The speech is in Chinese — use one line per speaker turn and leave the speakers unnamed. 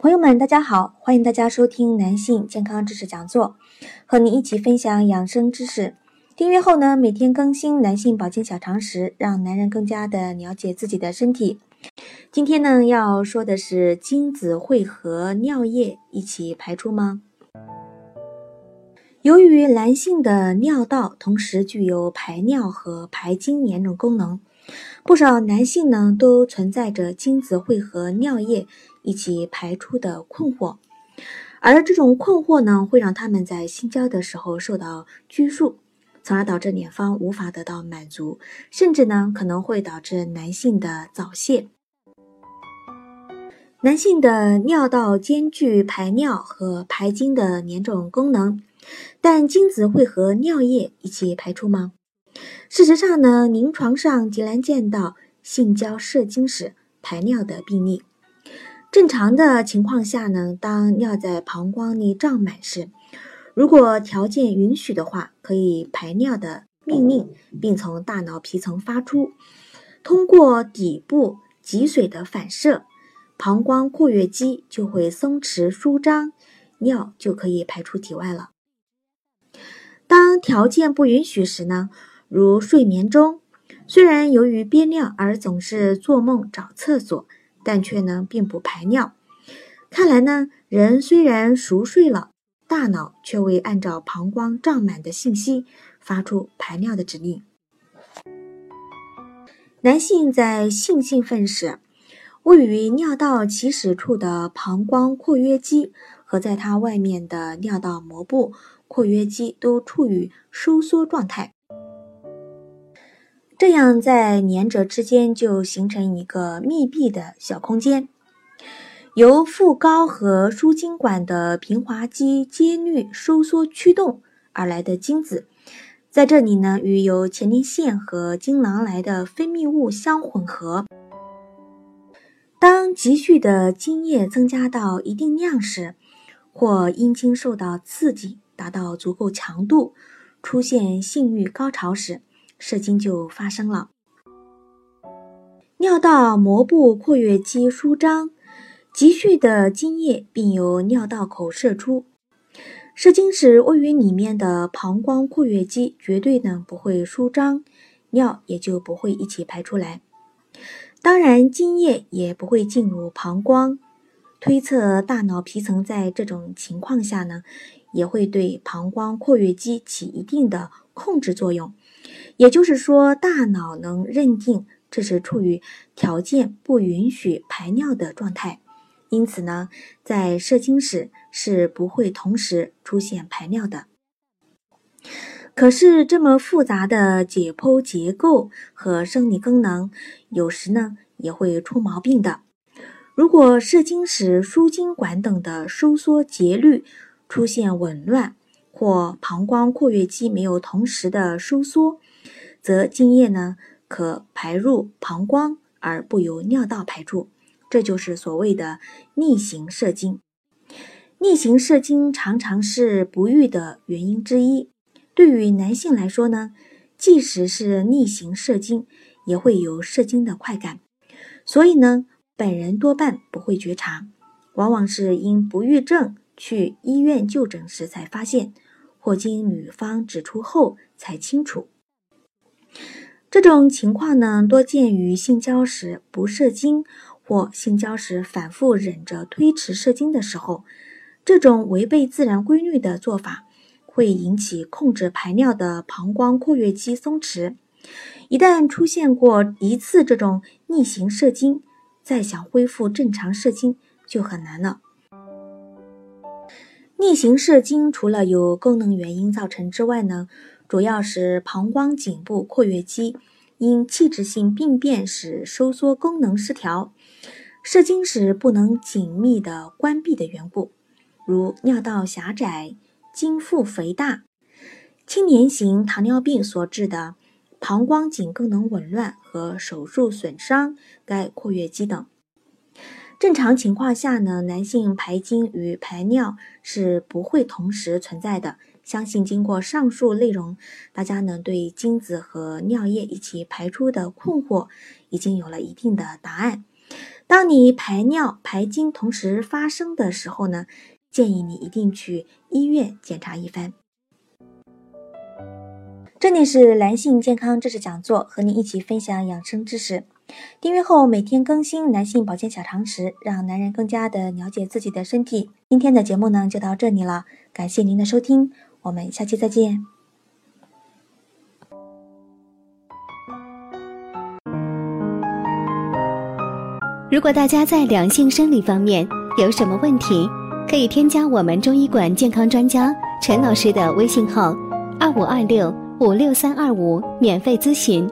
朋友们，大家好，欢迎大家收听男性健康知识讲座，和你一起分享养生知识。订阅后呢，每天更新男性保健小常识，让男人更加的了解自己的身体。今天呢，要说的是精子会和尿液一起排出吗？由于男性的尿道同时具有排尿和排精两种功能，不少男性呢都存在着精子会和尿液一起排出的困惑，而这种困惑呢会让他们在性交的时候受到拘束，从而导致两方无法得到满足，甚至呢可能会导致男性的早泄。男性的尿道兼具排尿和排精的两种功能。但精子会和尿液一起排出吗？事实上呢，临床上极难见到性交射精时排尿的病例。正常的情况下呢，当尿在膀胱里胀满时，如果条件允许的话，可以排尿的命令并从大脑皮层发出，通过底部脊髓的反射，膀胱括约肌就会松弛舒张，尿就可以排出体外了。当条件不允许时呢，如睡眠中，虽然由于憋尿而总是做梦找厕所，但却呢并不排尿。看来呢，人虽然熟睡了，大脑却未按照膀胱胀满的信息发出排尿的指令。男性在性兴奋时，位于尿道起始处的膀胱括约肌和在它外面的尿道膜部。括约肌都处于收缩状态，这样在两者之间就形成一个密闭的小空间。由副睾和输精管的平滑肌接律收缩驱动而来的精子，在这里呢，与由前列腺和精囊来的分泌物相混合。当积蓄的精液增加到一定量时，或阴茎受到刺激。达到足够强度，出现性欲高潮时，射精就发生了。尿道膜部括约肌舒张，急蓄的精液并由尿道口射出。射精时，位于里面的膀胱括约肌绝对呢不会舒张，尿也就不会一起排出来。当然，精液也不会进入膀胱。推测大脑皮层在这种情况下呢。也会对膀胱括约肌起一定的控制作用，也就是说，大脑能认定这是处于条件不允许排尿的状态，因此呢，在射精时是不会同时出现排尿的。可是，这么复杂的解剖结构和生理功能，有时呢也会出毛病的。如果射精时输精管等的收缩节律，出现紊乱，或膀胱括约肌没有同时的收缩，则精液呢可排入膀胱而不由尿道排出，这就是所谓的逆行射精。逆行射精常常是不育的原因之一。对于男性来说呢，即使是逆行射精，也会有射精的快感，所以呢，本人多半不会觉察，往往是因不育症。去医院就诊时才发现，或经女方指出后才清楚。这种情况呢，多见于性交时不射精，或性交时反复忍着推迟射精的时候。这种违背自然规律的做法，会引起控制排尿的膀胱括约肌松弛。一旦出现过一次这种逆行射精，再想恢复正常射精就很难了。逆行射精除了有功能原因造成之外呢，主要是膀胱颈部括约肌因器质性病变使收缩功能失调，射精时不能紧密的关闭的缘故，如尿道狭窄、经腹肥大、青年型糖尿病所致的膀胱颈功能紊乱和手术损伤该括约肌等。正常情况下呢，男性排精与排尿是不会同时存在的。相信经过上述内容，大家呢对精子和尿液一起排出的困惑已经有了一定的答案。当你排尿、排精同时发生的时候呢，建议你一定去医院检查一番。这里是男性健康知识讲座，和你一起分享养生知识。订阅后每天更新男性保健小常识，让男人更加的了解自己的身体。今天的节目呢就到这里了，感谢您的收听，我们下期再见。
如果大家在两性生理方面有什么问题，可以添加我们中医馆健康专家陈老师的微信号：二五二六五六三二五，免费咨询。